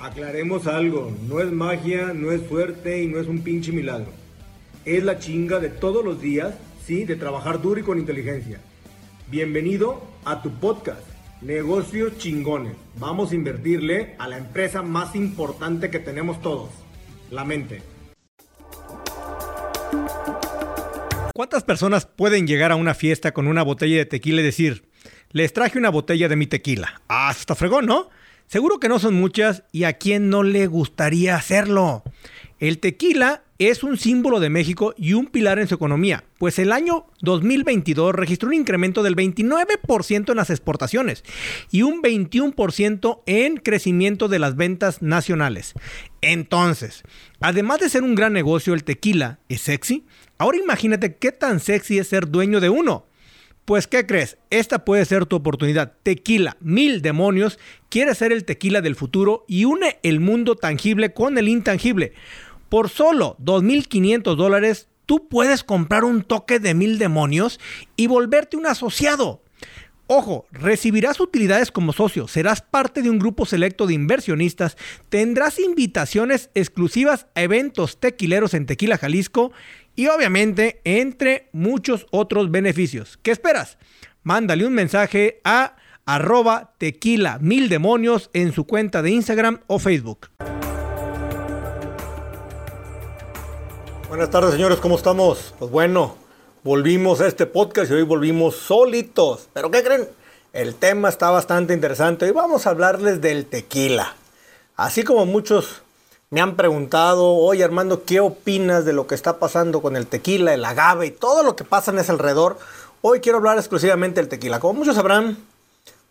Aclaremos algo, no es magia, no es suerte y no es un pinche milagro. Es la chinga de todos los días, sí, de trabajar duro y con inteligencia. Bienvenido a tu podcast, Negocios Chingones. Vamos a invertirle a la empresa más importante que tenemos todos, la mente. ¿Cuántas personas pueden llegar a una fiesta con una botella de tequila y decir, les traje una botella de mi tequila? Ah, está fregón, ¿no? Seguro que no son muchas y a quién no le gustaría hacerlo. El tequila es un símbolo de México y un pilar en su economía, pues el año 2022 registró un incremento del 29% en las exportaciones y un 21% en crecimiento de las ventas nacionales. Entonces, además de ser un gran negocio, el tequila es sexy. Ahora imagínate qué tan sexy es ser dueño de uno. Pues, ¿qué crees? Esta puede ser tu oportunidad. Tequila, mil demonios, quiere ser el tequila del futuro y une el mundo tangible con el intangible. Por solo 2.500 dólares, tú puedes comprar un toque de mil demonios y volverte un asociado. Ojo, recibirás utilidades como socio, serás parte de un grupo selecto de inversionistas, tendrás invitaciones exclusivas a eventos tequileros en Tequila Jalisco y obviamente entre muchos otros beneficios. ¿Qué esperas? Mándale un mensaje a arroba tequila mil demonios en su cuenta de Instagram o Facebook. Buenas tardes señores, ¿cómo estamos? Pues bueno, volvimos a este podcast y hoy volvimos solitos. ¿Pero qué creen? El tema está bastante interesante. Hoy vamos a hablarles del tequila. Así como muchos me han preguntado, oye Armando, ¿qué opinas de lo que está pasando con el tequila, el agave y todo lo que pasa en ese alrededor? Hoy quiero hablar exclusivamente del tequila. Como muchos sabrán,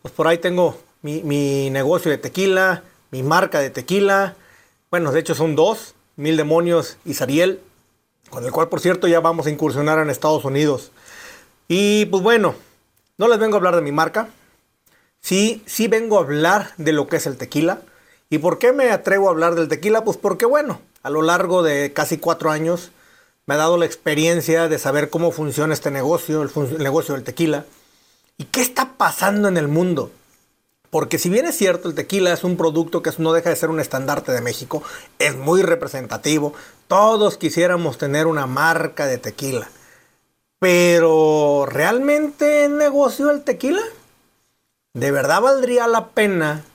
pues por ahí tengo mi, mi negocio de tequila, mi marca de tequila. Bueno, de hecho son dos, Mil Demonios y Sariel con el cual por cierto ya vamos a incursionar en Estados Unidos. Y pues bueno, no les vengo a hablar de mi marca, sí, sí vengo a hablar de lo que es el tequila. ¿Y por qué me atrevo a hablar del tequila? Pues porque bueno, a lo largo de casi cuatro años me ha dado la experiencia de saber cómo funciona este negocio, el, negocio del tequila, y qué está pasando en el mundo. Porque si bien es cierto, el tequila es un producto que no deja de ser un estandarte de México, es muy representativo, todos quisiéramos tener una marca de tequila. Pero, ¿realmente es negocio el tequila? ¿De verdad valdría la pena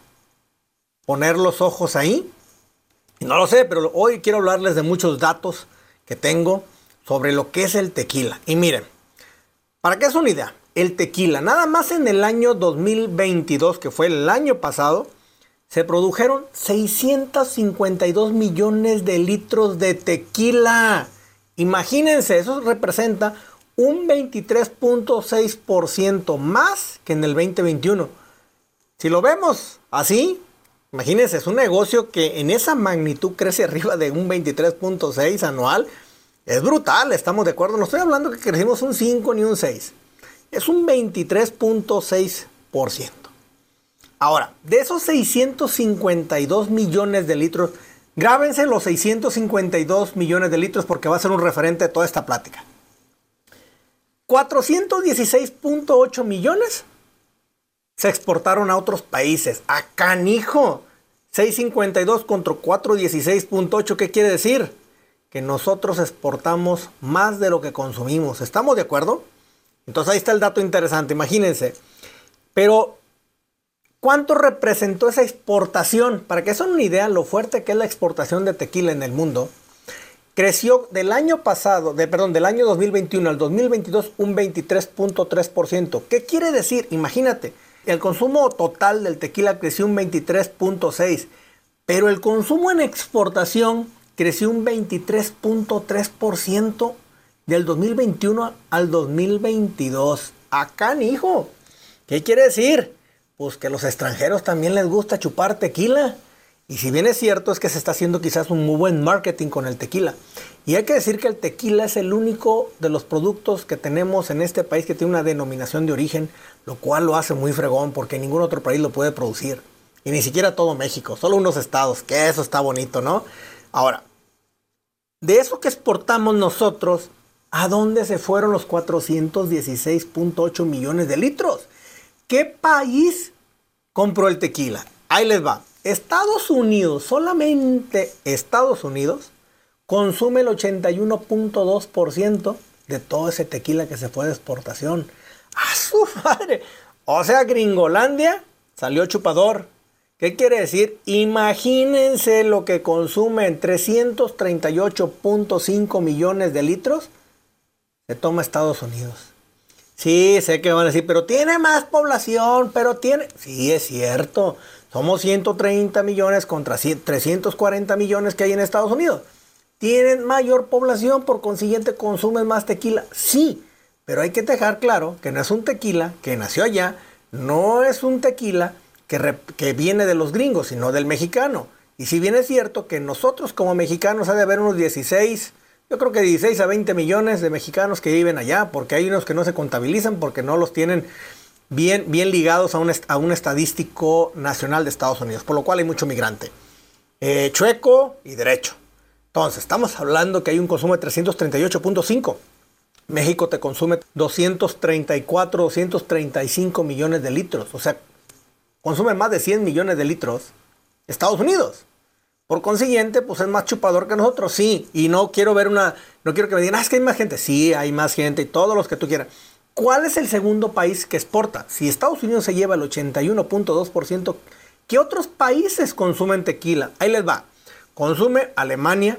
poner los ojos ahí? No lo sé, pero hoy quiero hablarles de muchos datos que tengo sobre lo que es el tequila. Y miren, para que es una idea, el tequila, nada más en el año 2022, que fue el año pasado, se produjeron 652 millones de litros de tequila. Imagínense, eso representa un 23.6% más que en el 2021. Si lo vemos así, imagínense, es un negocio que en esa magnitud crece arriba de un 23.6 anual. Es brutal, estamos de acuerdo. No estoy hablando que crecimos un 5 ni un 6. Es un 23.6%. Ahora, de esos 652 millones de litros, grábense los 652 millones de litros porque va a ser un referente de toda esta plática. 416.8 millones se exportaron a otros países. A canijo. 652 contra 416.8. ¿Qué quiere decir? Que nosotros exportamos más de lo que consumimos. ¿Estamos de acuerdo? Entonces ahí está el dato interesante. Imagínense. Pero ¿Cuánto representó esa exportación? Para que se una idea lo fuerte que es la exportación de tequila en el mundo, creció del año pasado, de, perdón, del año 2021 al 2022 un 23.3%. ¿Qué quiere decir? Imagínate, el consumo total del tequila creció un 23.6%, pero el consumo en exportación creció un 23.3% del 2021 al 2022. Acá, hijo. ¿Qué quiere decir? pues que a los extranjeros también les gusta chupar tequila. Y si bien es cierto, es que se está haciendo quizás un muy buen marketing con el tequila. Y hay que decir que el tequila es el único de los productos que tenemos en este país que tiene una denominación de origen, lo cual lo hace muy fregón porque ningún otro país lo puede producir. Y ni siquiera todo México, solo unos estados, que eso está bonito, ¿no? Ahora, de eso que exportamos nosotros, ¿a dónde se fueron los 416.8 millones de litros? ¿Qué país compró el tequila? Ahí les va. Estados Unidos, solamente Estados Unidos, consume el 81.2% de todo ese tequila que se fue de exportación. ¡A su madre! O sea, Gringolandia salió chupador. ¿Qué quiere decir? Imagínense lo que consumen 338.5 millones de litros. Se toma Estados Unidos. Sí, sé que van a decir, pero tiene más población, pero tiene... Sí, es cierto. Somos 130 millones contra 340 millones que hay en Estados Unidos. Tienen mayor población, por consiguiente consumen más tequila. Sí, pero hay que dejar claro que no es un tequila que nació allá, no es un tequila que, que viene de los gringos, sino del mexicano. Y si bien es cierto que nosotros como mexicanos ha de haber unos 16 yo creo que 16 a 20 millones de mexicanos que viven allá, porque hay unos que no se contabilizan porque no los tienen bien, bien ligados a un, estadístico nacional de Estados Unidos, por lo cual hay mucho migrante. Eh, chueco y derecho. Entonces, estamos hablando que hay un consumo de 338.5. México te consume 234, 235 millones de litros. O sea, consume más de 100 millones de litros Estados Unidos. Por consiguiente, pues es más chupador que nosotros, sí. Y no quiero ver una, no quiero que me digan, ah, es que hay más gente. Sí, hay más gente y todos los que tú quieras. ¿Cuál es el segundo país que exporta? Si Estados Unidos se lleva el 81.2%, ¿qué otros países consumen tequila? Ahí les va. Consume Alemania,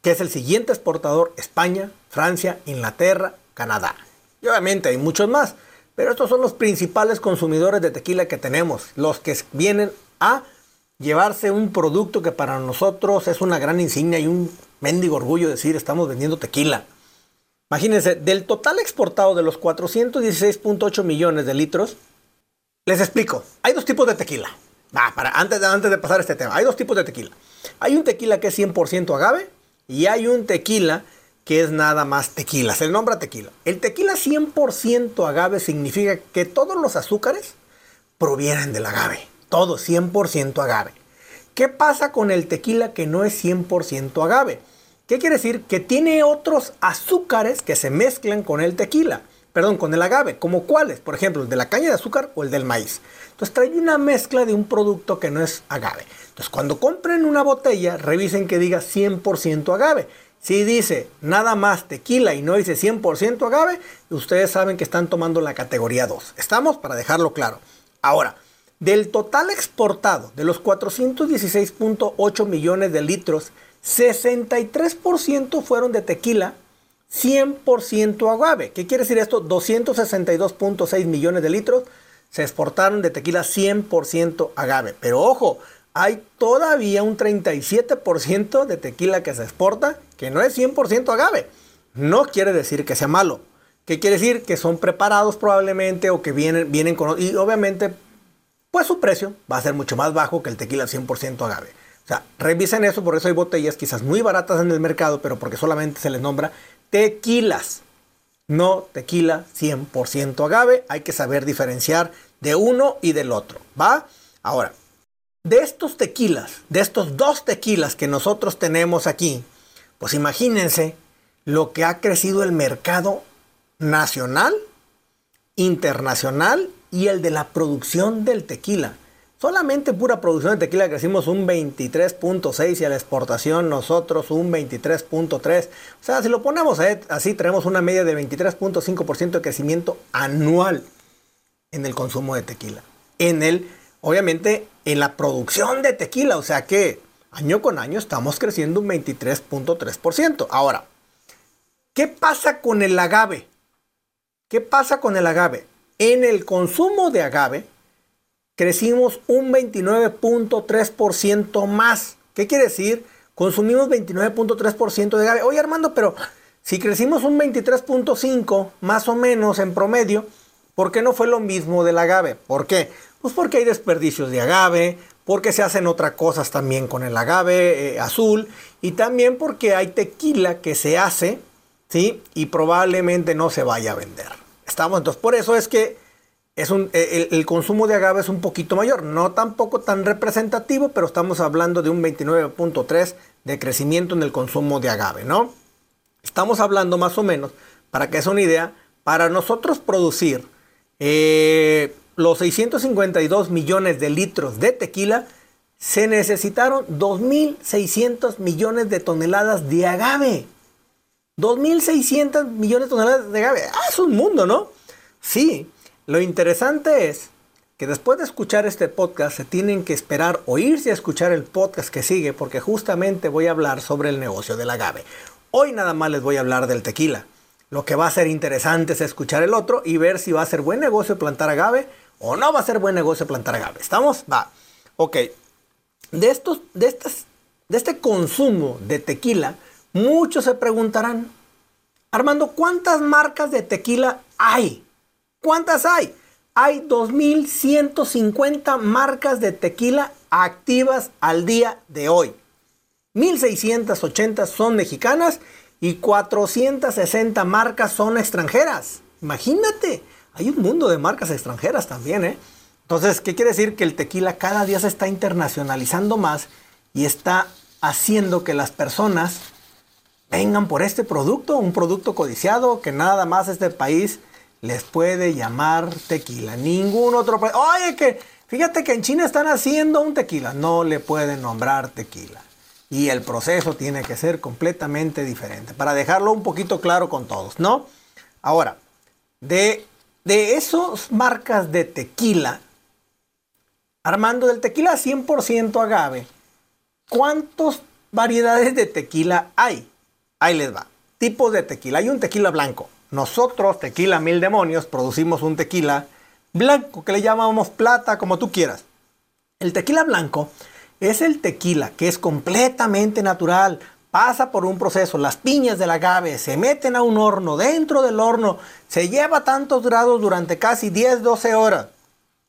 que es el siguiente exportador, España, Francia, Inglaterra, Canadá. Y obviamente hay muchos más. Pero estos son los principales consumidores de tequila que tenemos, los que vienen a llevarse un producto que para nosotros es una gran insignia y un mendigo orgullo decir estamos vendiendo tequila. Imagínense, del total exportado de los 416.8 millones de litros, les explico, hay dos tipos de tequila. para, antes, de, antes de pasar este tema, hay dos tipos de tequila. Hay un tequila que es 100% agave y hay un tequila que es nada más tequila, se le nombra tequila. El tequila 100% agave significa que todos los azúcares provienen del agave todo 100% agave. ¿Qué pasa con el tequila que no es 100% agave? ¿Qué quiere decir? Que tiene otros azúcares que se mezclan con el tequila. Perdón, con el agave. ¿Como cuáles? Por ejemplo, el de la caña de azúcar o el del maíz. Entonces trae una mezcla de un producto que no es agave. Entonces cuando compren una botella, revisen que diga 100% agave. Si dice nada más tequila y no dice 100% agave, ustedes saben que están tomando la categoría 2. ¿Estamos? Para dejarlo claro. Ahora, del total exportado de los 416.8 millones de litros, 63% fueron de tequila, 100% agave. ¿Qué quiere decir esto? 262.6 millones de litros se exportaron de tequila 100% agave. Pero ojo, hay todavía un 37% de tequila que se exporta que no es 100% agave. No quiere decir que sea malo. ¿Qué quiere decir? Que son preparados probablemente o que vienen, vienen con... Y obviamente pues su precio va a ser mucho más bajo que el tequila 100% agave. O sea, revisen eso, por eso hay botellas quizás muy baratas en el mercado, pero porque solamente se les nombra tequilas, no tequila 100% agave. Hay que saber diferenciar de uno y del otro, ¿va? Ahora, de estos tequilas, de estos dos tequilas que nosotros tenemos aquí, pues imagínense lo que ha crecido el mercado nacional, internacional y el de la producción del tequila. Solamente pura producción de tequila crecimos un 23.6 y a la exportación nosotros un 23.3. O sea, si lo ponemos así, tenemos una media de 23.5% de crecimiento anual en el consumo de tequila. En el, obviamente, en la producción de tequila. O sea que año con año estamos creciendo un 23.3%. Ahora, ¿qué pasa con el agave? ¿Qué pasa con el agave? En el consumo de agave crecimos un 29.3% más. ¿Qué quiere decir? Consumimos 29.3% de agave. Oye Armando, pero si crecimos un 23.5 más o menos en promedio, ¿por qué no fue lo mismo del agave? ¿Por qué? Pues porque hay desperdicios de agave, porque se hacen otras cosas también con el agave eh, azul y también porque hay tequila que se hace, ¿sí? Y probablemente no se vaya a vender. Estamos, entonces, por eso es que es un, e, el, consumo de agave es un poquito mayor, no tampoco tan representativo, pero estamos hablando de un 29.3 de crecimiento en el consumo de agave, ¿no? Estamos hablando más o menos, para que sea una idea, para nosotros producir eh, los 652 millones de litros de tequila, se necesitaron 2.600 millones de toneladas de agave. 2.600 millones de toneladas de agave. Ah, es un mundo, ¿no? Sí, lo interesante es que después de escuchar este podcast se tienen que esperar o irse a escuchar el podcast que sigue porque justamente voy a hablar sobre el negocio del agave. Hoy nada más les voy a hablar del tequila. Lo que va a ser interesante es escuchar el otro y ver si va a ser buen negocio plantar agave o no va a ser buen negocio plantar agave. ¿Estamos? Va. Ok. De estos, de estas, de este consumo de tequila, muchos se preguntarán, Armando, ¿cuántas marcas de tequila hay? ¿Cuántas hay? Hay 2.150 marcas de tequila activas al día de hoy. 1.680 son mexicanas y 460 marcas son extranjeras. Imagínate, hay un mundo de marcas extranjeras también, ¿eh? Entonces, ¿qué quiere decir? Que el tequila cada día se está internacionalizando más y está haciendo que las personas vengan por este producto, un producto codiciado que nada más este país les puede llamar tequila. Ningún otro país. Oye, que fíjate que en China están haciendo un tequila. No le pueden nombrar tequila. Y el proceso tiene que ser completamente diferente. Para dejarlo un poquito claro con todos, ¿no? Ahora, de, de esas marcas de tequila, Armando del tequila 100% agave, ¿cuántas variedades de tequila hay? Ahí les va. Tipos de tequila. Hay un tequila blanco. Nosotros, tequila mil demonios, producimos un tequila blanco que le llamamos plata, como tú quieras. El tequila blanco es el tequila que es completamente natural. Pasa por un proceso, las piñas del agave se meten a un horno, dentro del horno se lleva tantos grados durante casi 10-12 horas.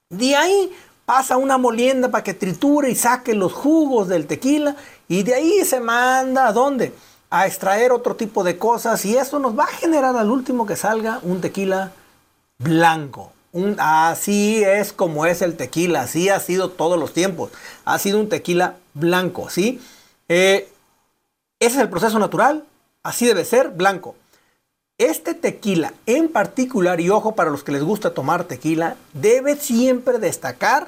De ahí pasa una molienda para que triture y saque los jugos del tequila y de ahí se manda a dónde? A extraer otro tipo de cosas y eso nos va a generar al último que salga un tequila blanco. Así es como es el tequila, así ha sido todos los tiempos. Ha sido un tequila blanco, ¿sí? Eh, ese es el proceso natural, así debe ser, blanco. Este tequila en particular, y ojo para los que les gusta tomar tequila, debe siempre destacar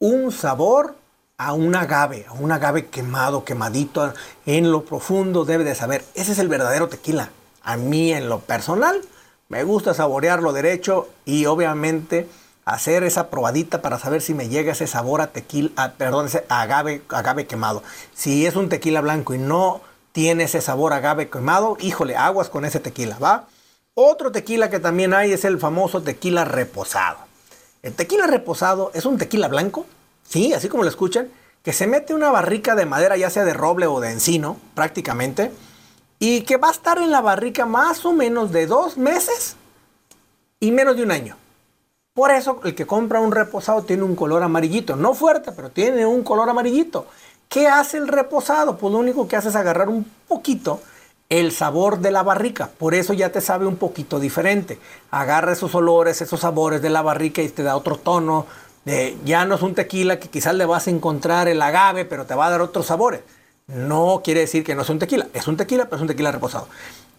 un sabor a un agave, a un agave quemado, quemadito en lo profundo, debe de saber. Ese es el verdadero tequila. A mí en lo personal me gusta saborearlo derecho y obviamente hacer esa probadita para saber si me llega ese sabor a tequila, perdón, ese agave, agave quemado. Si es un tequila blanco y no tiene ese sabor agave quemado, híjole, aguas con ese tequila, ¿va? Otro tequila que también hay es el famoso tequila reposado. El tequila reposado es un tequila blanco sí, así como lo escuchan, que se mete una barrica de madera, ya sea de roble o de encino, prácticamente, y que va a estar en la barrica más o menos de dos meses y menos de un año. Por eso el que compra un reposado tiene un color amarillito, no fuerte, pero tiene un color amarillito. ¿Qué hace el reposado? Pues lo único que hace es agarrar un poquito el sabor de la barrica. Por eso ya te sabe un poquito diferente. Agarra esos olores, esos sabores de la barrica y te da otro tono, ya no es un tequila que quizás le vas a encontrar el agave, pero te va a dar otros sabores. No quiere decir que no es un tequila. Es un tequila, pero es un tequila reposado.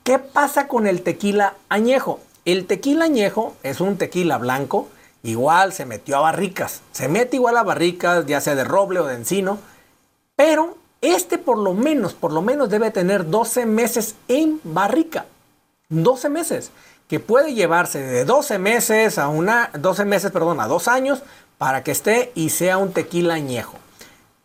¿Qué pasa con el tequila añejo? El tequila añejo es un tequila blanco. Igual se metió a barricas. Se mete igual a barricas, ya sea de roble o de encino. Pero este por lo menos, por lo menos debe tener 12 meses en barrica. 12 meses. Que puede llevarse de 12 meses a una, 12 meses, perdón, a 2 años para que esté y sea un tequila añejo.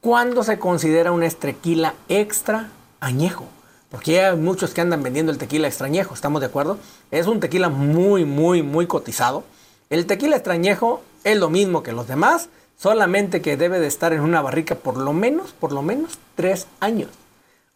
¿Cuándo se considera un tequila extra añejo? Porque hay muchos que andan vendiendo el tequila extrañejo, ¿estamos de acuerdo? Es un tequila muy, muy, muy cotizado. El tequila extrañejo es lo mismo que los demás, solamente que debe de estar en una barrica por lo menos, por lo menos tres años.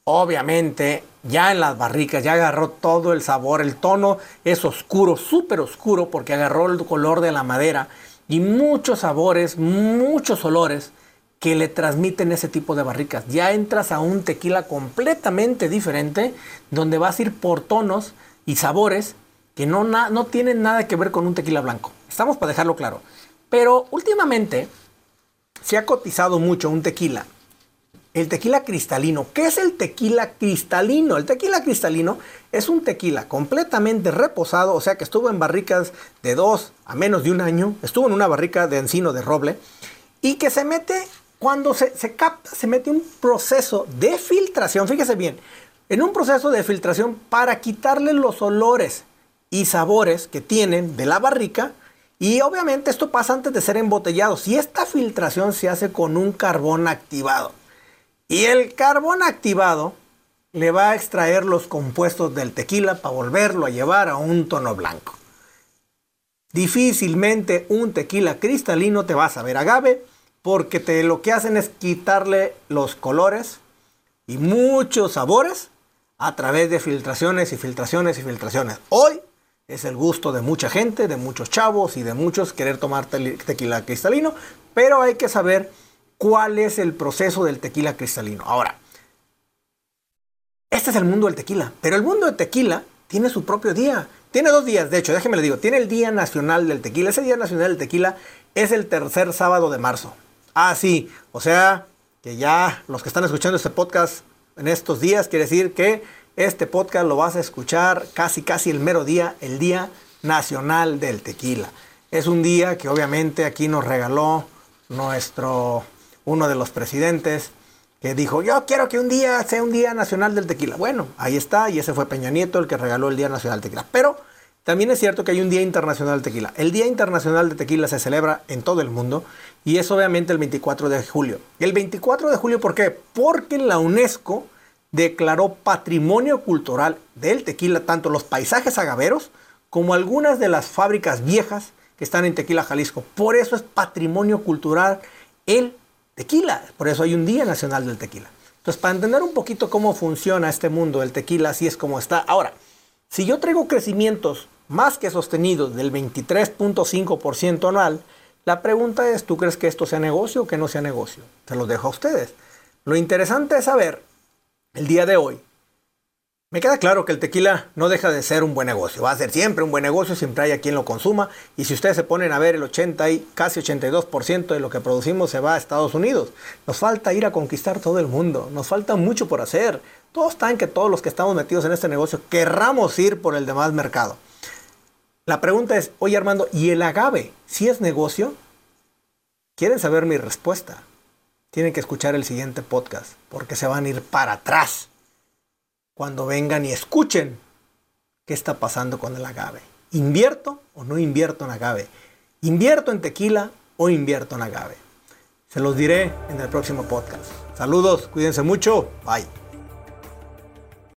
Obviamente, ya en las barricas ya agarró todo el sabor, el tono es oscuro, súper oscuro, porque agarró el color de la madera y muchos sabores, muchos olores que le transmiten ese tipo de barricas. Ya entras a un tequila completamente diferente, donde vas a ir por tonos y sabores que no, no tienen nada que ver con un tequila blanco. Estamos para dejarlo claro. Pero últimamente se ha cotizado mucho un tequila. El tequila cristalino. ¿Qué es el tequila cristalino? El tequila cristalino es un tequila completamente reposado, o sea que estuvo en barricas de dos a menos de un año, estuvo en una barrica de encino de roble y que se mete cuando se, capta, se mete un proceso de filtración, fíjese bien, en un proceso de filtración para quitarle los olores y sabores que tienen de la barrica. Y obviamente esto pasa antes de ser embotellado. Si esta filtración se hace con un carbón activado. Y el carbón activado le va a extraer los compuestos del tequila para volverlo a llevar a un tono blanco. Difícilmente un tequila cristalino te va a saber agave porque te, lo que hacen es quitarle los colores y muchos sabores a través de filtraciones y filtraciones y filtraciones. Hoy es el gusto de mucha gente, de muchos chavos y de muchos querer tomar tequila cristalino, pero hay que saber cuál es el proceso del tequila cristalino. Ahora, este es el mundo del tequila, pero el mundo del tequila tiene su propio día. Tiene dos días, de hecho, déjeme le digo, tiene el Día Nacional del Tequila. Ese Día Nacional del Tequila es el tercer sábado de marzo. Ah, sí, o sea, que ya los que están escuchando este podcast en estos días, quiere decir que este podcast lo vas a escuchar casi casi el mero día, el Día Nacional del Tequila. Es un día que obviamente aquí nos regaló nuestro uno de los presidentes que dijo, "Yo quiero que un día sea un Día Nacional del Tequila." Bueno, ahí está y ese fue Peña Nieto el que regaló el Día Nacional del Tequila. Pero también es cierto que hay un Día Internacional del Tequila. El Día Internacional del Tequila se celebra en todo el mundo y es obviamente el 24 de julio. El 24 de julio, ¿por qué? Porque la UNESCO declaró patrimonio cultural del tequila tanto los paisajes agaveros como algunas de las fábricas viejas que están en Tequila, Jalisco. Por eso es patrimonio cultural el tequila. Por eso hay un Día Nacional del Tequila. Entonces, para entender un poquito cómo funciona este mundo del tequila, así es como está. Ahora, si yo traigo crecimientos más que sostenidos del 23.5% anual, la pregunta es, ¿tú crees que esto sea negocio o que no sea negocio? Se los dejo a ustedes. Lo interesante es saber el día de hoy, me queda claro que el tequila no deja de ser un buen negocio. Va a ser siempre un buen negocio, siempre hay a quien lo consuma. Y si ustedes se ponen a ver el 80 y casi 82% de lo que producimos se va a Estados Unidos. Nos falta ir a conquistar todo el mundo. Nos falta mucho por hacer. Todos están que todos los que estamos metidos en este negocio querramos ir por el demás mercado. La pregunta es, oye Armando, ¿y el agave si es negocio? ¿Quieren saber mi respuesta? tienen que escuchar el siguiente podcast, porque se van a ir para atrás cuando vengan y escuchen qué está pasando con el agave. ¿Invierto o no invierto en agave? ¿Invierto en tequila o invierto en agave? Se los diré en el próximo podcast. Saludos, cuídense mucho, bye.